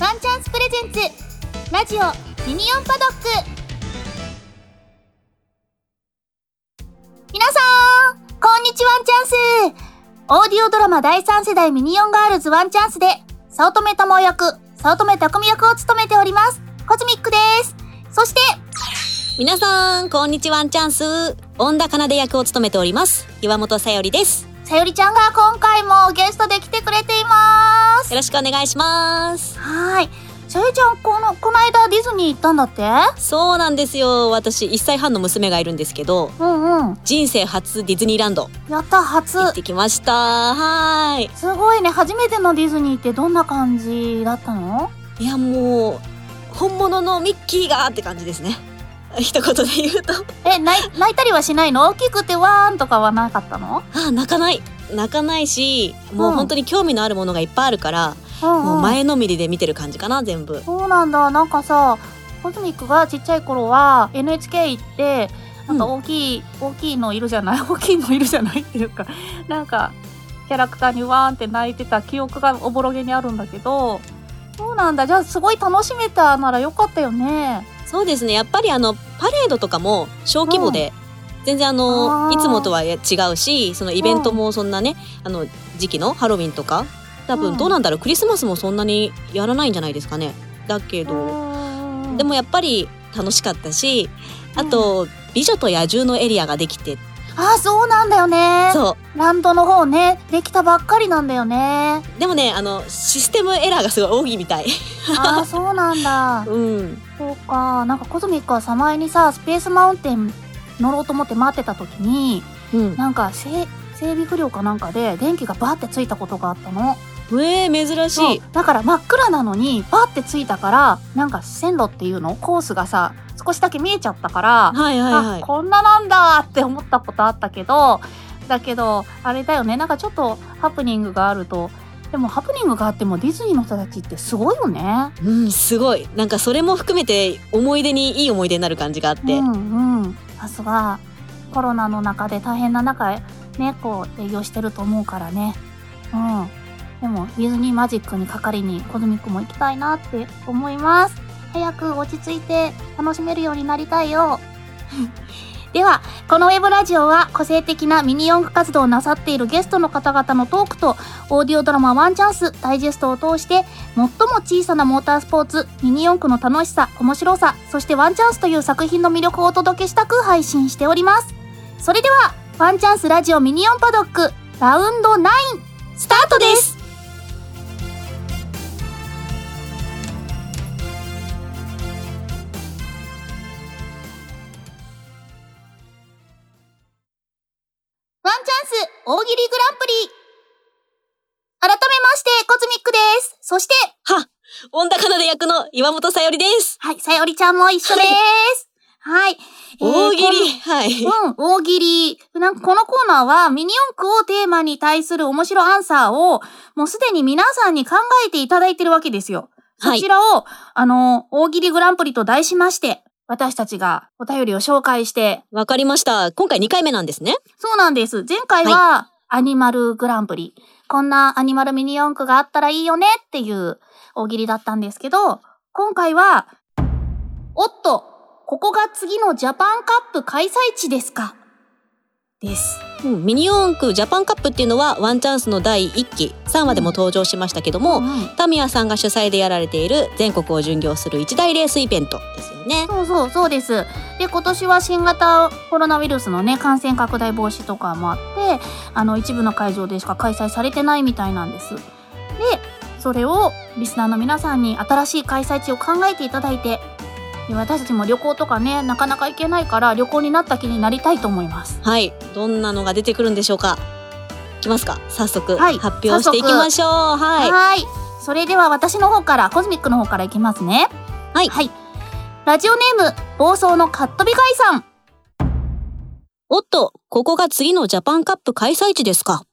ワンチャンスプレゼンツ。ラジオミニオンパドック。皆さんこんにちはワンチャンス。オーディオドラマ第3世代ミニオンガールズワンチャンスで早乙女智役早乙女匠役を務めております。コズミックです。そして皆さんこんにちはワンチャンス。恩田奏役を務めております。岩本さよりです。さよりちゃんが今回もゲストで来てくれています。よろしくお願いします。はい。さよりちゃんこのこの間ディズニー行ったんだって？そうなんですよ。私1歳半の娘がいるんですけどうんうん。人生初ディズニーランド。やった初。行ってきました。はーい。すごいね。初めてのディズニーってどんな感じだったの？いやもう本物のミッキーがって感じですね 一言で言うと。え泣い泣いたりはしないの？大きくてわーんとかはなかったの？あ泣かない。泣かないしもううん。本当に興味のあるものがいっぱいあるから、うん。もう前のめりで見てる感じかな全部。そうなんだ。なんかさコズミックがちっちゃい頃は NHK 行ってなんか大きい、大きいのいるじゃない？大きいのいるじゃないっていうかなんかキャラクターにわーんって泣いてた記憶がおぼろげにあるんだけどそうなんだ。じゃあすごい楽しめたならよかったよねそうですね。やっぱりあのパレードとかも小規模で、全然あのいつもとは違うしそのイベントもそんなね、あの時期のハロウィンとか多うん。分どうなんだろう。クリスマスもそんなにやらないんじゃないですかね。だけど、でもやっぱり楽しかったしあと、美女と野獣のエリアができてああそうなんだよね。そランドの方ねできたばっかりなんだよね。うでもねあのシステムエラーがすごい多いみたい。ああそうなんだ。うん。そうか。なんかコズミックはさ前にさスペースマウンテン乗ろうと思って待ってた時にうん。なんかせ整備不良かなんかで電気がバーってついたことがあったのえー、珍しい。だから真っ暗なのにバーってついたからなんか線路っていうの？コースがさ少しだけ見えちゃったから、はいはいはい。あこんななんだって思ったことあったけどだけどあれだよね。なんかちょっとハプニングがあると。でもハプニングがあってもディズニーの人たちってすごいよね。うんすごい。なんかそれも含めて思い出にいい思い出になる感じがあって、うんうん。さすがコロナの中で大変な中ねこう営業してると思うからね。うんでもディズニーマジックにかかりにコズミックも行きたいなって思います。早く落ち着いて楽しめるようになりたいよ。ではこのウェブラジオは個性的なミニ四駆活動をなさっているゲストの方々のトークとオーディオドラマワンチャンスダイジェストを通して最も小さなモータースポーツミニ四駆の楽しさ面白さそしてワンチャンスという作品の魅力をお届けしたく配信しております。それではワンチャンスラジオミニオンパドックラウンド9スタートです。大喜利グランプリ改めましてコズミックですそしては恩田奏役の岩本さよりですはい、さよりちゃんも一緒です。はい。えー大喜利、はい、うん、大喜利。なんかこのコーナーはミニ四駆をテーマに対する面白アンサーをもうすでに皆さんに考えていただいてるわけですよ。そはいちらを、あの、大喜利グランプリと題しまして、私たちがお便りを紹介して、わかりました。今回2回目なんですね。そうなんです。前回は、アニマルグランプリ。こんなアニマルミニ四駆があったらいいよね。っていう大喜利だったんですけど、今回は、おっと、ここが次のジャパンカップ開催地ですかです。うんミニ四駆ジャパンカップっていうのはワンチャンスの第1期3話でも登場しましたけども、うんタミヤさんが主催でやられている全国を巡業する一大レースイベントですよね。そうそう、そうです。で、今年は新型コロナウイルスのね、感染拡大防止とかもあって、あの、一部の会場でしか開催されてないみたいなんです。で、それをリスナーの皆さんに新しい開催地を考えていただいて、で私たちも旅行とかね、なかなか行けないから旅行になった気になりたいと思います。はいどんなのが出てくるんでしょうかいきますか早速、はい発表していきましょうはいはい。それでは私の方から、コズミックの方からいきますね。はいはい。ラジオネーム、暴走のカットビガイさん。おっとここが次のジャパンカップ開催地ですか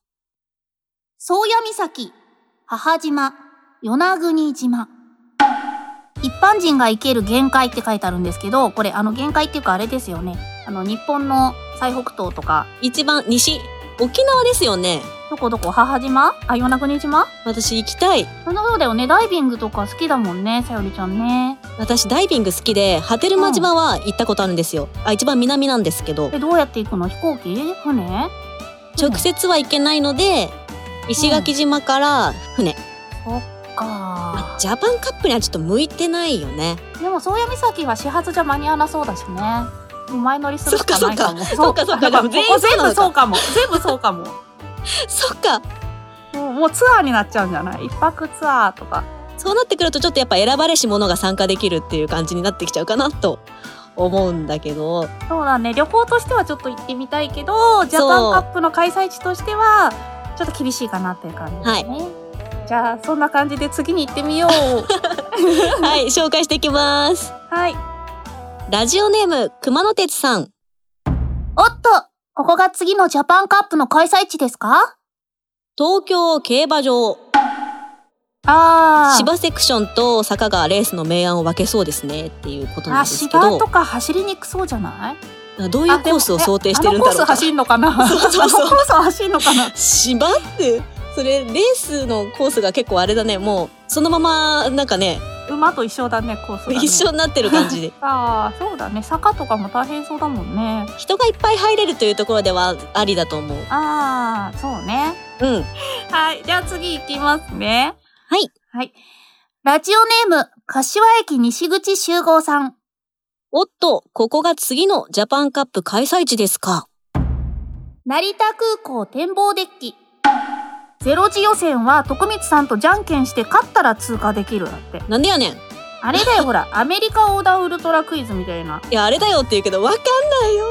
宗谷岬、母島、与那国島。一般人が行ける限界って書いてあるんですけど、これあの限界っていうかあれですよね。あの日本の最北東とか、一番西沖縄ですよね。どこどこ？母島？あ、与那国島？私行きたい。そうだよね。ダイビングとか好きだもんね、さよりちゃんね。私ダイビング好きで波照間島は行ったことあるんですよ、あ一番南なんですけど。え、どうやって行くの？飛行機？船？直接は行けないので石垣島から船、そっかまあジャパンカップにはちょっと向いてないよねでも、宗谷岬は始発じゃ間に合わなそうだしね。前乗りするしかないかも。そっかそっかそっか全部そうかも。全部そうかも。そっかもうもうツアーになっちゃうんじゃない？一泊ツアーとか。そうなってくるとちょっとやっぱ選ばれし者が参加できるっていう感じになってきちゃうかなと思うんだけどそうだね。旅行としてはちょっと行ってみたいけど、ジャパンカップの開催地としては、ちょっと厳しいかなっていう感じですね。じゃあ、そんな感じで次に行ってみよう。はい紹介していきます。はい。ラジオネーム熊野鉄さん。おっとここが次のジャパンカップの開催地ですか？東京競馬場。あー。芝セクションと坂がレースの明暗を分けそうですね。っていうことなんあ、ですけど。芝とか走りにくそうじゃない？どういうコースを想定してるんだろうか。あのコース走んのかな？そうそうそう。あのコース走んのかな？芝ってそれレースのコースが結構あれだねもうそのままなんかね馬と一緒だね、コースが、ね。一緒になってる感じで ああ、そうだね。坂とかも大変そうだもんね。人がいっぱい入れるというところではありだと思うああ、そうね。うんはい。じゃあ次行きますね。はい。はい。ラジオネーム、柏駅西口集合さん。おっとここが次のジャパンカップ開催地ですか成田空港展望デッキ。ゼロ次予選は徳光さんとじゃんけんして勝ったら通過できるだって。なんでやねんいあれだよ、ほら、アメリカ横断ウルトラクイズみたいな。やあれだよって言うけどわかんないよ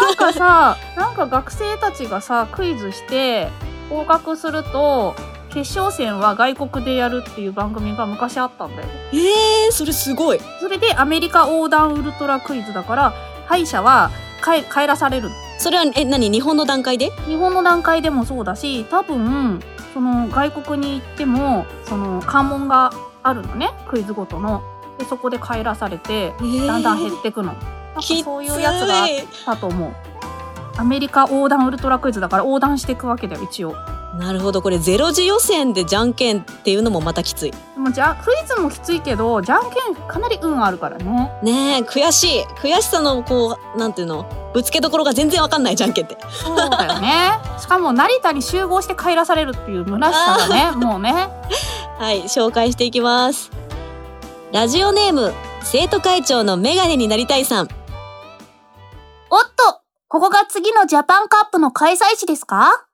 なんかさ、なんか学生たちがさ、クイズして、合格すると、決勝戦は外国でやるっていう番組が昔あったんだよ。えー、それすごいそれでアメリカ横断ウルトラクイズだから、敗者は帰帰らされる。それはえ何日本の段階で？日本の段階でもそうだし、多分、その外国に行っても、その関門があるのね、クイズごとの。で、そこで帰らされて、だんだん減ってくの。そういうやつがあったと思う。アメリカ横断ウルトラクイズだから横断していくわけだよ、一応。なるほどこれゼロ次予選でじゃんけんっていうのもまたきついでもじゃクイズもきついけど、じゃんけんかなり運あるからね。ねえ悔しい悔しさのこうなんていうの？ぶつけどころが全然わかんないじゃんけんって。そうだよね。しかも成田に集合して帰らされるっていう虚しさがね、もうね。はい紹介していきます。ラジオネーム生徒会長のメガネになりたいさん。おっとここが次のジャパンカップの開催地ですか？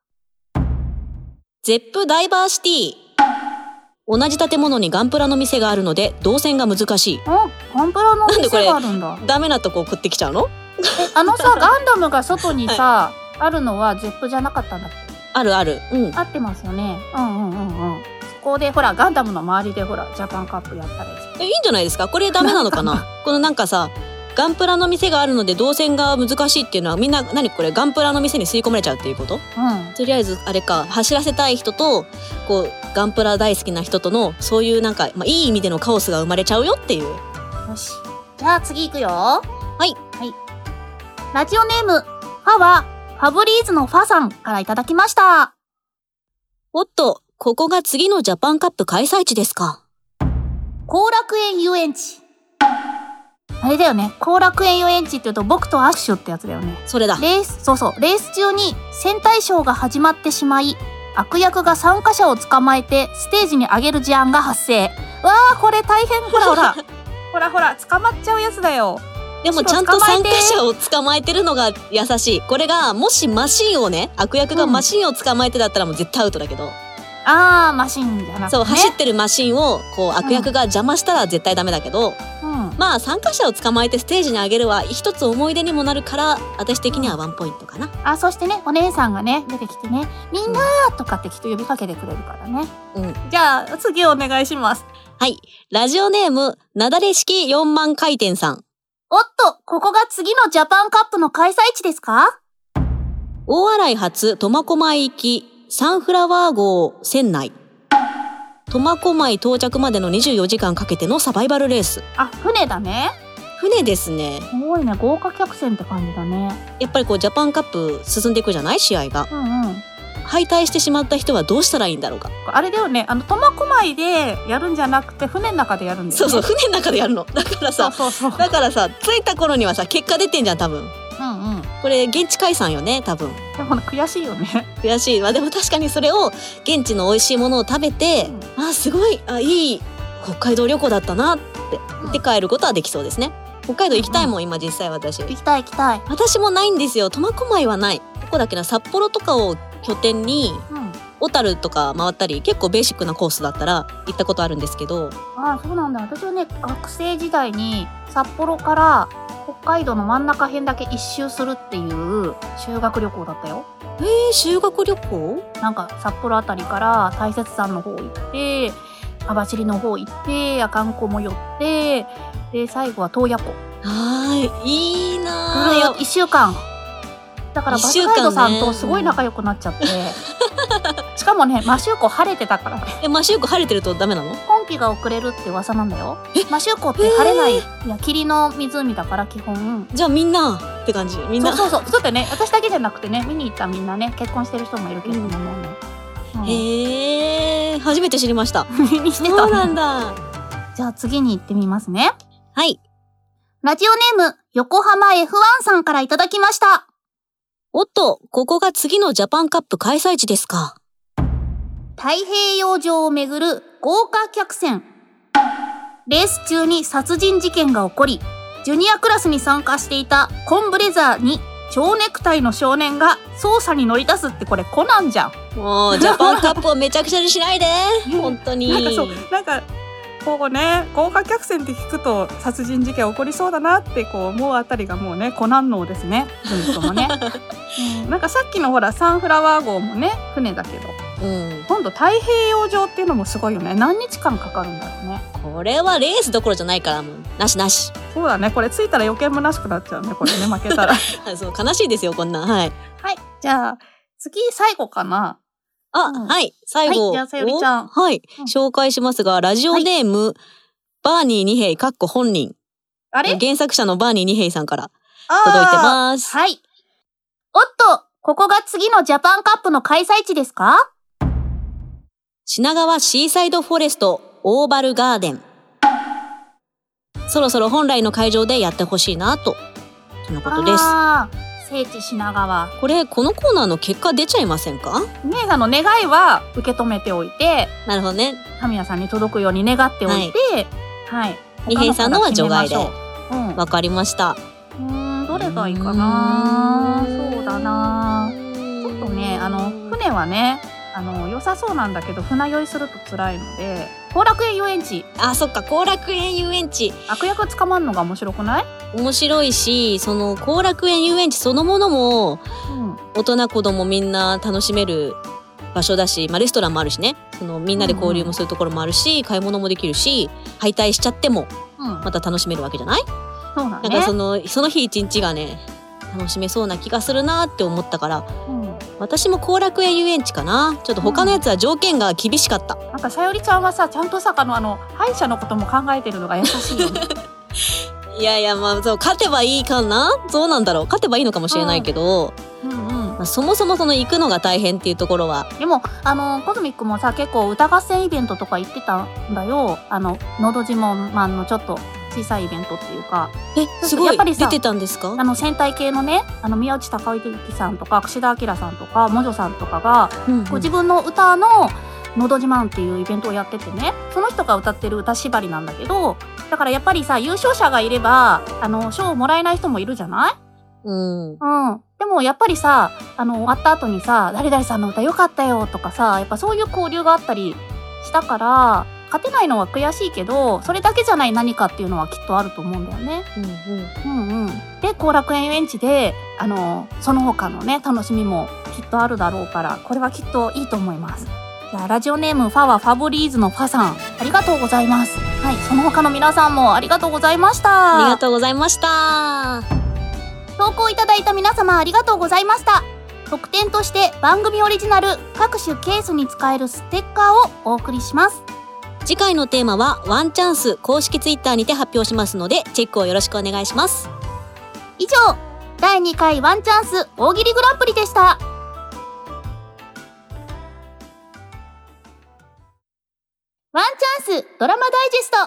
Zepp DiverCity。同じ建物にガンプラの店があるので動線が難しい。お、ガンプラの店があるんだ。ダメなとこ送ってきちゃうの？え、あのさ、ガンダムが外にさ、あるのは Zepp じゃなかったんだっけ？あるあるうん合ってますよね。うんうんうんうん。そこでほら、ガンダムの周りでほら、ジャパンカップやったらいいじえいいんじゃないですか？これダメなのかな？このなんかさガンプラの店があるので動線が難しいっていうのはみんな何これ？ガンプラの店に吸い込まれちゃうっていうこと？うん。とりあえずあれか走らせたい人とこうガンプラ大好きな人とのそういうなんか、まあ、いい意味でのカオスが生まれちゃうよっていうよし。じゃあ次行くよ。はいはい。ラジオネーム、ファは、ファブリーズのファさんからいただきました。おっとここが次のジャパンカップ開催地ですか後楽園遊園地。あれだよね。後楽園遊園地って言うと僕とアッシュってやつだよね。それだレース、そうそう、レース中に戦隊ショーが始まってしまい、悪役が参加者を捕まえてステージに上げる事案が発生。わあ、これ大変。ほらほら。ほらほら、捕まっちゃうやつだよ。でもちゃんと参加者を捕まえてるのが優しい。これがもしマシンをね悪役がマシンを捕まえてだったらもう絶対アウトだけど、あー、マシンじゃなくて、ね。そう走ってるマシンをこう悪役が邪魔したら絶対ダメだけど、うん。まあ参加者を捕まえてステージに上げるは一つ思い出にもなるから私的にはワンポイントかな。あ、そしてね、お姉さんがね、出てきてね、みんなーとかってきっと呼びかけてくれるからね。うん。じゃあ、次お願いします。はい。ラジオネームなだれ式4万回転さんおっと、ここが次のジャパンカップの開催地ですか？大洗発苫小牧行きサンフラワー号船内苫小牧到着までの24時間かけてのサバイバルレースあ、船だね。船ですねすごいね、豪華客船って感じだね。やっぱりこうジャパンカップ進んでいくじゃない？試合がうんうん。敗退してしまった人はどうしたらいいんだろうか。あれだよねあの苫小牧でやるんじゃなくて船の中でやるんだよねそうそう、船の中でやるの。だからさ、だからさ、着いた頃にはさ、結果出てんじゃん、多分。うんうんこれ、現地解散よね、多分。でも悔しいよね悔しい。まあでも確かにそれを、現地の美味しいものを食べて、あ、すごい、あ、いい北海道旅行だったなって言って帰ることはできそうですね。北海道行きたいもん、今実際私。行きたい行きたい私もないんですよ。苫小牧はない。どこだっけな、札幌とかを拠点に、うん。小樽とか回ったり結構ベーシックなコースだったら行ったことあるんですけど。ああそうなんだ。私はね学生時代に札幌から北海道の真ん中辺だけ一周するっていう修学旅行だったよ。えー、修学旅行？なんか札幌あたりから大雪山の方行って網走の方行って阿寒湖も寄ってで最後は洞爺湖。はい。いいなそれー1週間だからバスガイドさんとすごい仲良くなっちゃって、しかもねマシューコ晴れてたから。ねえマシューコ晴れてるとダメなの？今季が遅れるって噂なんだよ。え？マシューコって晴れない、いや霧の湖だから基本。じゃあみんなって感じ？みんな？そうそうそう。そうだよね私だけじゃなくてね見に行ったみんなね結婚してる人もいるけど。ね、もうねうん。へえ初めて知りました。にしてたそうなんだ。じゃあ次に行ってみますね。はい。ラジオネーム横浜 F1 さんからいただきましたおっとここが次のジャパンカップ開催地ですか。太平洋上をめぐる豪華客船。レース中に殺人事件が起こりジュニアクラスに参加していたコンブレザーに蝶ネクタイの少年が捜査に乗り出すってこれコナンじゃん。もうジャパンカップをめちゃくちゃにしないで。本当に。なんかそうなんかこうね豪華客船って聞くと殺人事件起こりそうだなってこう思うあたりがもうねコナン脳ですね。ずっともね、うん、なんかさっきのほらサンフラワー号もね船だけどうん。今度太平洋上っていうのもすごいよね。何日間かかるんだろうね。これはレースどころじゃないからもうなしなし。そうだね。これ着いたら余計虚しくなっちゃうねこれね負けたら。あ そう悲しいですよこんなん。はい。はい。じゃあ次最後かなあ、うん。はい。最後、はいじゃあさよりちゃん。おはい、うん。紹介しますがラジオネーム、バーニー二平かっこ本人。あれ？原作者のバーニー二平さんから届いてます。はい。おっとここが次のジャパンカップの開催地ですか？品川シーサイドフォレストオーバルガーデン。そろそろ本来の会場でやってほしいなととのことです聖地品川これこのコーナーの結果出ちゃいませんか？姉さんの願いは受け止めておいてなるほどね。タミヤさんに届くように願っておいてはい、二平さんのは除外で。他のから決めましょう。わかりました。うんどれがいいかな？そうだな。ちちょっとねあの船はねあの良さそうなんだけど船酔いすると辛いので後楽園遊園地。あそっか後楽園遊園地。悪役捕まんのが面白くない、面白いしその後楽園遊園地そのものもうん、大人子供みんな楽しめる場所だし、まあ、レストランもあるしね。そのみんなで交流もするところもあるし、買い物もできるし敗退しちゃってもうん、また楽しめるわけじゃない、そうだなんかねそのその日一日がね楽しめそうな気がするなって思ったからうん私も後楽園遊園地かな。ちょっと他のやつは条件が厳しかった、なんかさよりちゃんはさちゃんとさあのあの歯医者のことも考えてるのが優しいよね。いやいやまあそう勝てばいいかな。そうなんだろう。勝てばいいのかもしれないけど、うんうん。まあ、そもそもその行くのが大変っていうところは。でもあのコズミックもさ結構歌合戦イベントとか行ってたんだよ。あの「のど自慢マン」のちょっと小さいイベントっていうか。えすごい。やっぱりさ出てたんですか？あの戦隊系のねあの宮内孝之さんとか櫛田明さんとかモジョさんとかが、うんうん。ご自分の歌の「のど自慢」っていうイベントをやっててねその人が歌ってる歌縛りなんだけどだからやっぱりさ優勝者がいればあの賞をもらえない人もいるじゃない？うん。うん。でもやっぱりさ、あの、終わった後にさ、誰々さんの歌良かったよとかさ、やっぱそういう交流があったりしたから、勝てないのは悔しいけど、それだけじゃない何かっていうのはきっとあると思うんだよね。うんうんうんうん。で、後楽園遊園地で、あの、その他のね、楽しみもきっとあるだろうから、これはきっといいと思います。じゃあ、ラジオネームファはファブリーズのファさん、ありがとうございます。はい、その他の皆さんもありがとうございました。ありがとうございました投稿いただいた皆様ありがとうございました特典として番組オリジナル各種ケースに使えるステッカーをお送りします次回のテーマはワンチャンス公式ツイッターにて発表しますのでチェックをよろしくお願いします。以上第2回ワンチャンス大喜利グランプリでした。ワンチャンスドラマダイジェスト。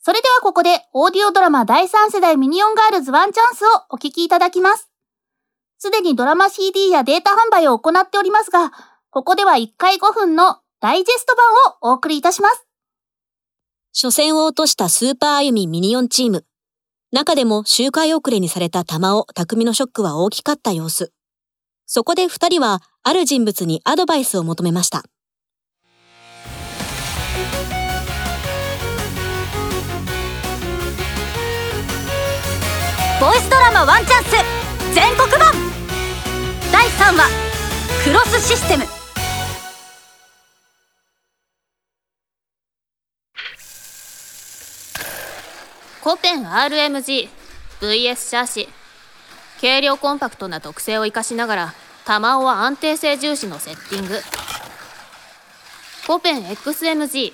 それではここでオーディオドラマ第3世代ミニオンガールズワンチャンスをお聞きいただきます。すでにドラマ CD やデータ販売を行っておりますが、ここでは1回5分のダイジェスト版をお送りいたします。初戦を落としたスーパーアユミミニオンチーム。中でも周回遅れにされた玉尾、匠のショックは大きかった様子。そこで二人はある人物にアドバイスを求めました。ボイスドラマワンチャンス全国版第3話クロスシステムコペン RMG VS シャーシ軽量コンパクトな特性を生かしながら弾尾は安定性重視のセッティング。コペン XMG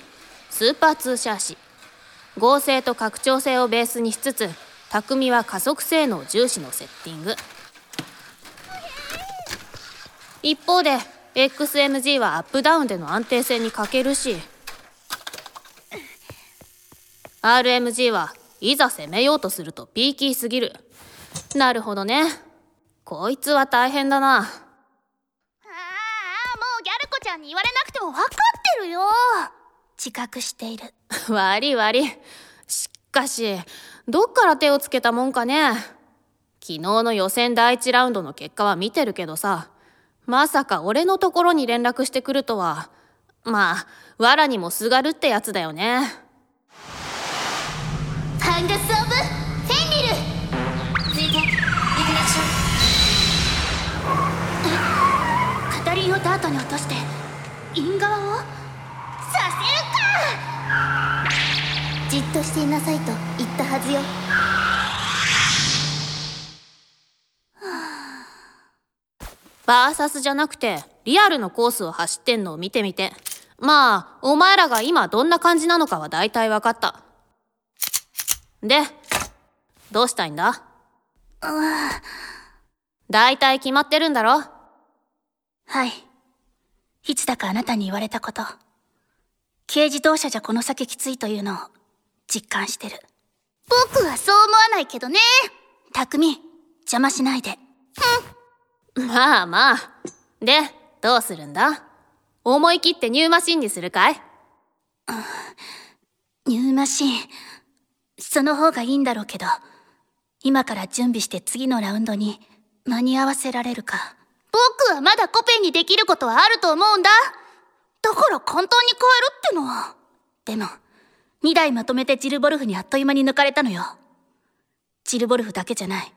スーパーツーシャーシ合成と拡張性をベースにしつつ匠は加速性能重視のセッティング。一方で XMG はアップダウンでの安定性に欠けるし RMG はいざ攻めようとするとピーキーすぎる。なるほどね。こいつは大変だな。ああ、もうギャル子ちゃんに言われなくても分かってるよ。自覚している。悪い悪い。しかしどっから手をつけたもんかね。昨日の予選第1ラウンドの結果は見てるけどさまさか俺のところに連絡してくるとは。まあ藁にもすがるってやつだよねファンガス・オブ・フェンリルついて、イグニッション。カタリンをダートに落として、イン側をさせるかじっとしていなさいと言ったはずよ。バーサスじゃなくてリアルのコースを走ってんのを見てみてまあお前らが今どんな感じなのかは大体分かったでどうしたいんだ？大体決まってるんだろ？はい。いつだかあなたに言われたこと。軽自動車じゃこの先きついというのを実感してる。僕はそう思わないけどね。匠邪魔しないで。まあまあ。でどうするんだ？思い切ってニューマシンにするかい？ニューマシンその方がいいんだろうけど今から準備して次のラウンドに間に合わせられるか僕はまだコペンにできることはあると思うんだ。だから簡単に変えるってのは。でも2台まとめてジルボルフにあっという間に抜かれたのよジルボルフだけじゃない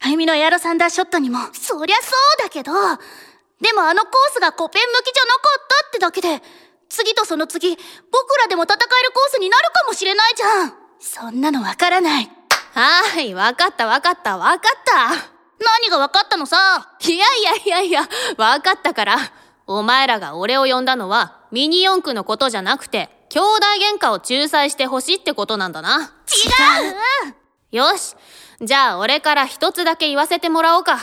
あゆみのエアロサンダーショットにもそりゃそうだけど、でもあのコースがコペン向きじゃなかったってだけで、次とその次、僕らでも戦えるコースになるかもしれないじゃん。そんなのわからないはーい分かった分かった分かった何が分かったのさ？いやいやいやいや、わかったから。お前らが俺を呼んだのは、ミニ四駆のことじゃなくて、兄弟喧嘩を仲裁してほしいってことなんだな。違うよし。じゃあ俺から一つだけ言わせてもらおうか。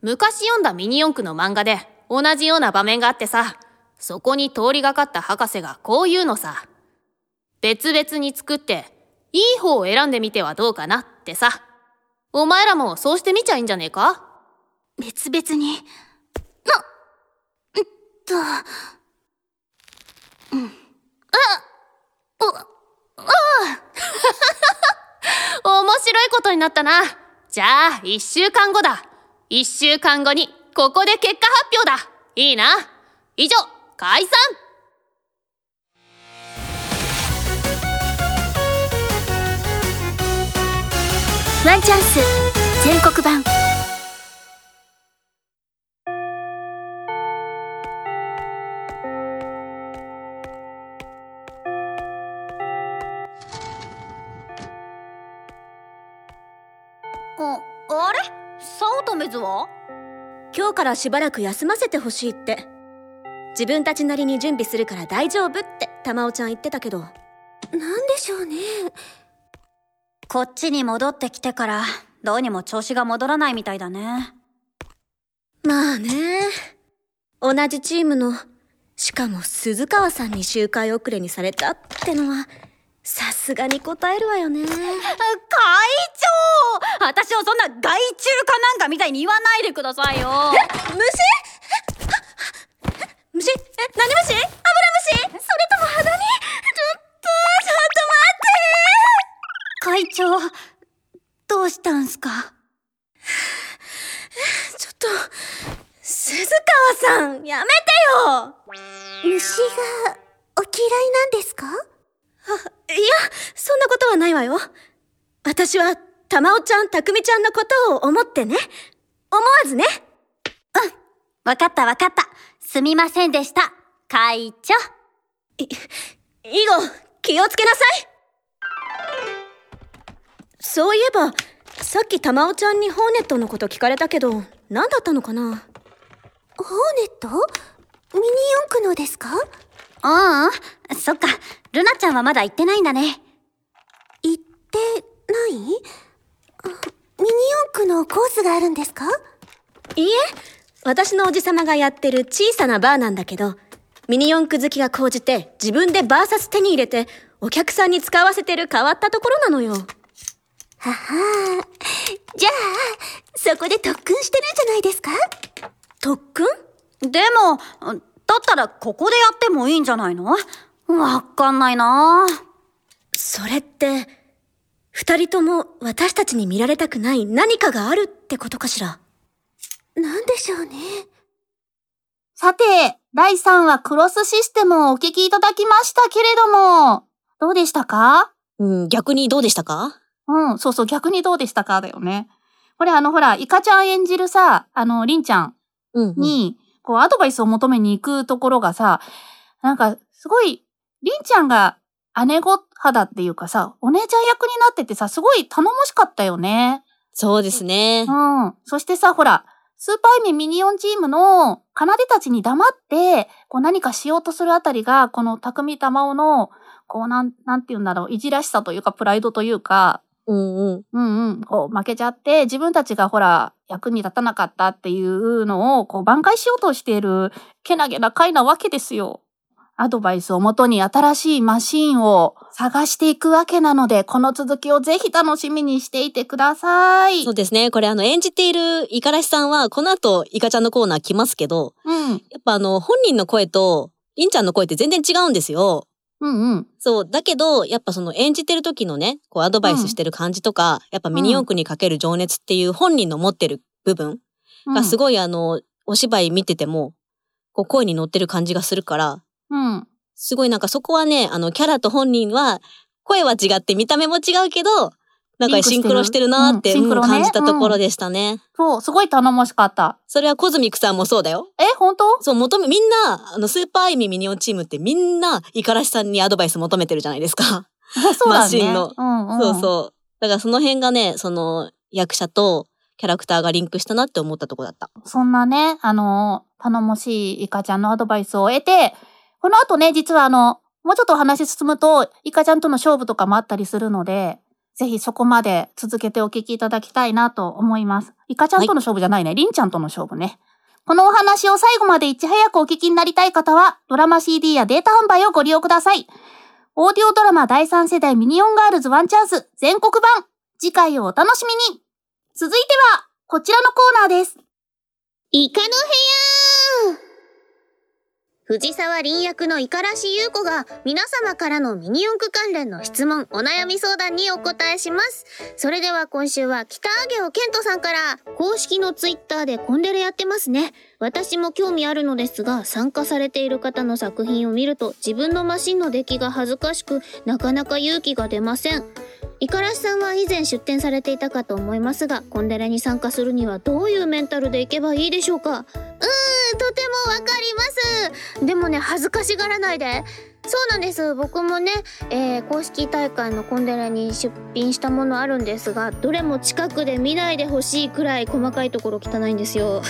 昔読んだミニ四駆の漫画で、同じような場面があってさ、そこに通りがかった博士がこう言うのさ。別々に作って、いい方を選んでみてはどうかなってさ。お前らもそうしてみちゃいいんじゃねえか？別々にと、面白いことになったな。じゃあ、一週間後だ。一週間後に、ここで結果発表だ。いいな？以上、解散ワンチャンス。全国版。あ、あれ？早乙女図は？今日からしばらく休ませてほしいって。自分たちなりに準備するから大丈夫って玉緒ちゃん言ってたけど。なんでしょうねこっちに戻ってきてからどうにも調子が戻らないみたいだね。まあね。同じチームのしかも鈴川さんに周回遅れにされたってのは、さすがに答えるわよね。会長！私をそんな害虫かなんかみたいに言わないでくださいよ。虫？虫？え、何虫？アブラムシ？それとも肌に？ち会長どうしたんすか？ちょっと、鈴川さん、やめてよ！虫がお嫌いなんですか？いや、そんなことはないわよ。私は、玉緒ちゃん、たくみちゃんのことを思ってね。思わずね。わかったわかった。すみませんでした。会長。以後、気をつけなさいそういえば、さっき玉緒ちゃんにホーネットのこと聞かれたけど、何だったのかな？ホーネット？ミニ四駆のですか？うんうんそっか。ルナちゃんはまだ行ってないんだね。行ってない？あミニ四駆のコースがあるんですか？いいえ、私のおじさまがやってる小さなバーなんだけど、ミニ四駆好きが高じて自分でバーサス手に入れて、お客さんに使わせてる変わったところなのよ。ははじゃあ、そこで特訓してるんじゃないですか？特訓？でもだったらここでやってもいいんじゃないの？わかんないな。それって、二人とも私たちに見られたくない何かがあるってことかしら？なんでしょうね。さて、第3話クロスシステムをお聞きいただきましたけれども、どうでしたか？うん、逆にどうでしたか？うん、そうそう、逆にどうでしたかだよね。これあの、ほら、イカちゃん演じるさ、あの、リンちゃん。に、こう、アドバイスを求めに行くところがさ、なんか、すごい、リンちゃんが姉御肌っていうかさ、お姉ちゃん役になっててさ、すごい頼もしかったよね。そうですね。うん。そしてさ、ほら、スーパーエミミニオンチームの奏たちに黙って、こう何かしようとするあたりが、この匠玉緒の、こうなん、なんて言うんだろう、いじらしさというか、プライドというか、うんうん。うんうん、こう負けちゃって、自分たちがほら、役に立たなかったっていうのを、こう挽回しようとしている、けなげな回なわけですよ。アドバイスをもとに新しいマシーンを探していくわけなので、この続きをぜひ楽しみにしていてください。そうですね。これあの、演じているイカラシさんは、この後、イカちゃんのコーナー来ますけど、うん。やっぱあの、本人の声と、リンちゃんの声って全然違うんですよ。うんうん。そう。だけど、やっぱその演じてる時のね、こうアドバイスしてる感じとか、やっぱミニ四駆にかける情熱っていう本人の持ってる部分がすい。ごいあの、お芝居見てても、こう声に乗ってる感じがするから、うん。すごいなんかそこはね、あの、キャラと本人は、声は違って見た目も違うけど、なんかシンクロしてるなーって、感じたところでしたね。そう、すごい頼もしかった。それはコズミックさんもそうだよ。え、本当？そう、求め、みんな、あの、スーパーアイミミニオンチームってみんな、イカラシさんにアドバイス求めてるじゃないですか。そうだね。マシンのうんうん。そうそう。だからその辺がね、その、役者とキャラクターがリンクしたなって思ったとこだった。そんなね、あの、頼もしいイカちゃんのアドバイスを得て、この後ね、実はあの、もうちょっとお話進むと、イカちゃんとの勝負とかもあったりするので、ぜひそこまで続けてお聞きいただきたいなと思います。イカちゃんとの勝負じゃないね、リンちゃんとの勝負ね。このお話を最後までいち早くお聞きになりたい方は、ドラマ CD やデータ販売をご利用ください。オーディオドラマ第3世代ミニオンガールズワンチャンス全国版。次回をお楽しみに。続いては、こちらのコーナーです。イカの部屋藤沢林役の五十嵐優子が皆様からのミニ四駆関連の質問、お悩み相談にお答えします。それでは今週は北上尾健人さんから公式のツイッターでコンデレやってますね。私も興味あるのですが、参加されている方の作品を見ると自分のマシンの出来が恥ずかしく、なかなか勇気が出ません。五十嵐さんは以前出展されていたかと思いますが、コンデレに参加するにはどういうメンタルでいけばいいでしょうか？うーん、とてもわかります。でもね、恥ずかしがらないで。そうなんです。僕もね、えー公式大会のコンデレに出品したものあるんですが、どれも近くで見ないでほしいくらい細かいところ汚いんですよ。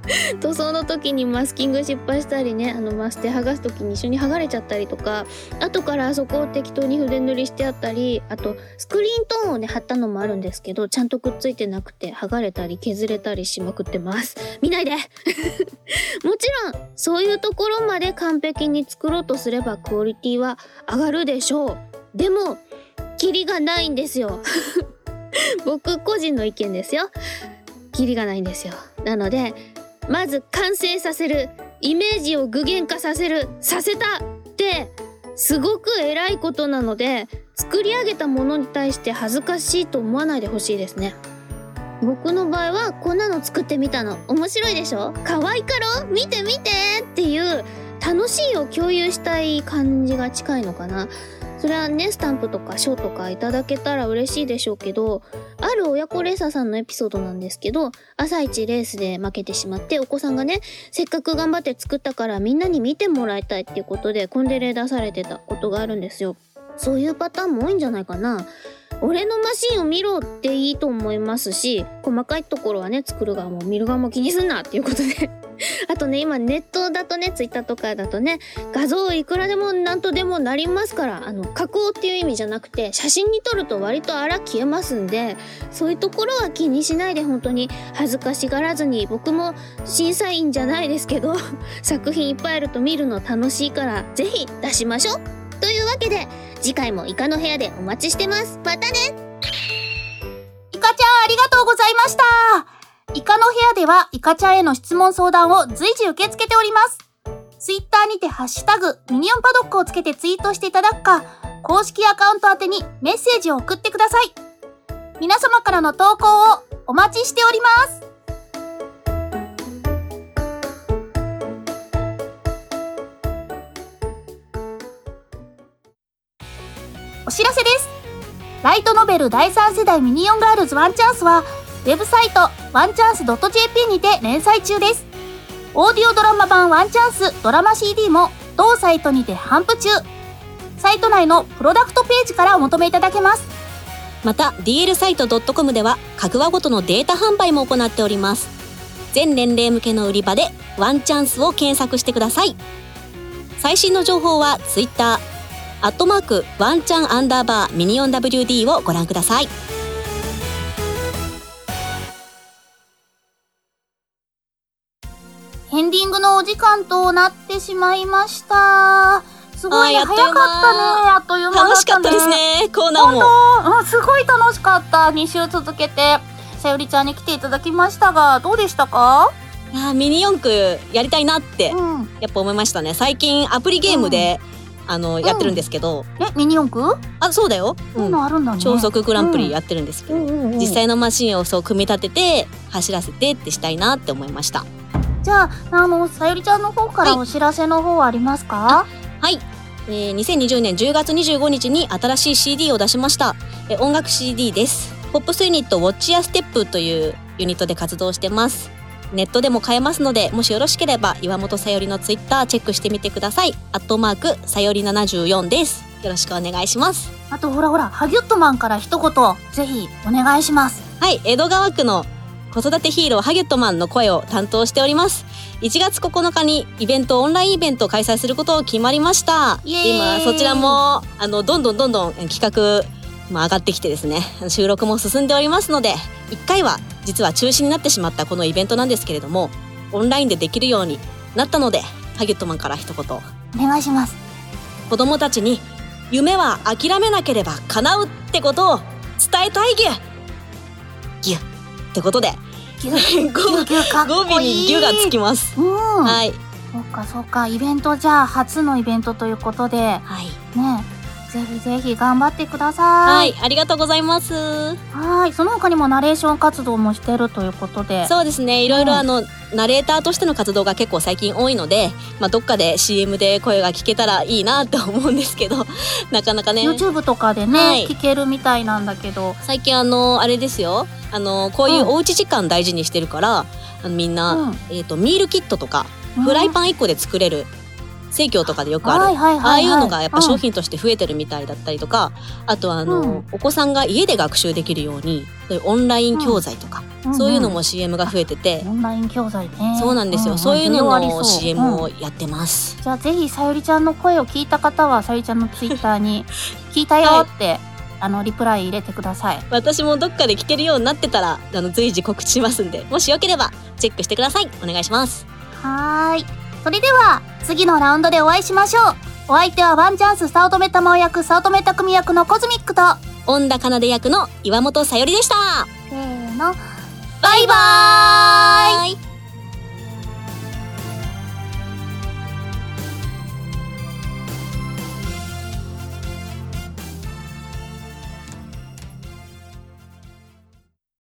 塗装の時にマスキング失敗したりねあのマステ剥がす時に一緒に剥がれちゃったりとか後からそこを適当に筆塗りしてあったりあとスクリーントーンをね貼ったのもあるんですけどちゃんとくっついてなくて剥がれたり削れたりしまくってます見ないで もちろんそういうところまで完璧に作ろうとすればクオリティは上がるでしょう。でもキリがないんですよ。僕個人の意見ですよ。キリがないんですよ。なのでまず完成させるイメージを具現化させるさせたってすごく偉いことなので作り上げたものに対して恥ずかしいと思わないでほしいですね。僕の場合はこんなの作ってみたの。面白いでしょ？可愛いかろ見て見てっていう楽しいを共有したい感じが近いのかな。それはねスタンプとか賞とかいただけたら嬉しいでしょうけどある親子レーサーさんのエピソードなんですけど朝一レースで負けてしまってお子さんがねせっかく頑張って作ったからみんなに見てもらいたいっていうことでコンデレ出されてたことがあるんですよ。そういうパターンも多いんじゃないかな。俺のマシンを見ろっていいと思いますし細かいところはね作る側も見る側も気にすんなっていうことで。あとね今ネットだとねツイッターとかだとね画像いくらでも何とでもなりますからあの加工っていう意味じゃなくて写真に撮ると割とあら消えますんでそういうところは気にしないで本当に恥ずかしがらずに僕も審査員じゃないですけど 作品いっぱいあると見るの楽しいからぜひ出しましょう。というわけで次回もイカの部屋でお待ちしてますまたねイカちゃんありがとうございました。イカの部屋ではイカちゃんへの質問相談を随時受け付けております。ツイッターにてハッシュタグミニオンパドックをつけてツイートしていただくか、公式アカウント宛てにメッセージを送ってください。皆様からの投稿をお待ちしております。知らせです。ライトノベル第3世代ミニオンガールズワンチャンスは、ウェブサイトワンチャンス .jp にて連載中です。オーディオドラマ版ワンチャンスドラマ CD も同サイトにて販布中。サイト内のプロダクトページからお求めいただけます。また DL サイト .com では各話ごとのデータ販売も行っております全年齢向けの売り場でワンチャンスを検索してください最新の情報は Twitter アットマークワンチャンアンダーバーミニオン WD をご覧くださいエンディングのお時間となってしまいました。すごい早かったね。あっという間。楽しかったですねコーナー本も当、うん、すごい楽しかった。2週続けて、さよりちゃんに来ていただきましたが、どうでしたか？いやーミニ四駆やりたいなってうん。やっぱ思いましたね最近アプリゲームで、あのやってるんですけど、え、ミニ四駆？あそうだよ、そういうのあるんだね。超速グランプリやってるんですけど、うんうんうん。実際のマシンをそう組み立てて走らせてってしたいなって思いました。じゃあ、あの、さよりちゃんの方からお知らせの方はありますか、はい、えー2020年10月25日に新しい CD を出しました、えー音楽 CD です。ポップスユニットウォッチやステップというユニットで活動してますネットでも買えますのでもしよろしければ岩本さよりのツイッターチェックしてみてくださいアットマークさより74ですよろしくお願いしますあと、ほらほら、ハギュットマンから一言、ぜひ、お願いします。はい、江戸川区の子育てヒーローハゲットマンの声を担当しております。1月9日にイベント、オンラインイベントを開催することを決まりました。今、そちらも、あの、どんどんどんどん企画、まあ、上がってきてですね、収録も進んでおりますので、1回は実は中止になってしまったこのイベントなんですけれども、オンラインでできるようになったので、ハゲットマンから一言、お願いします。子供たちに夢は諦めなければ叶うってことを伝えたいぎゅぎゅってことでギュッ、ギュッギュッかっ語こいい。尾に「ぎゅ」がつきます。うん。はい、そっかそっか、イベントじゃあ初のイベントということで、ね、はい、ぜひぜひ頑張ってくださ。はいい、ありがとうございます。はい。その他にもナレーション活動もしてるということで。そうですね、いろいろうんあの、ナレーターとしての活動が結構最近多いので、まあ、どっかで CM で声が聞けたらいいなって思うんですけど、なかなかね。YouTube とかでね、はい聞けるみたいなんだけど。最近あの、あれですよ、あの、こういうおうち時間大事にしてるから、あのみんな、うんえっ、と、ミールキットとか、フライパン1個で作れる生協とかでよくある、はいはいはいはいああいうのがやっぱうん商品として増えてるみたいだったりとか、あとはあの、うんお子さんが家で学習できるようにそういうオンライン教材とか、そういうのも CM が増えてて、オンライン教材ね。そうなんですよ、そういうのの需要ありそう CM をうんやってます。じゃあぜひさゆりちゃんの声を聞いた方はさゆりちゃんのツイッターに 聞いたよって、あのリプライ入れてください。私もどっかで聞けるようになってたら、あの随時告知しますんで、もしよければチェックしてください。お願いします。はーい。それでは次のラウンドでお会いしましょう。お相手はワンチャンス早乙女玉緒役早乙女匠役のコズミックと恩田奏役の岩本さよりでした。せーのバイバーイ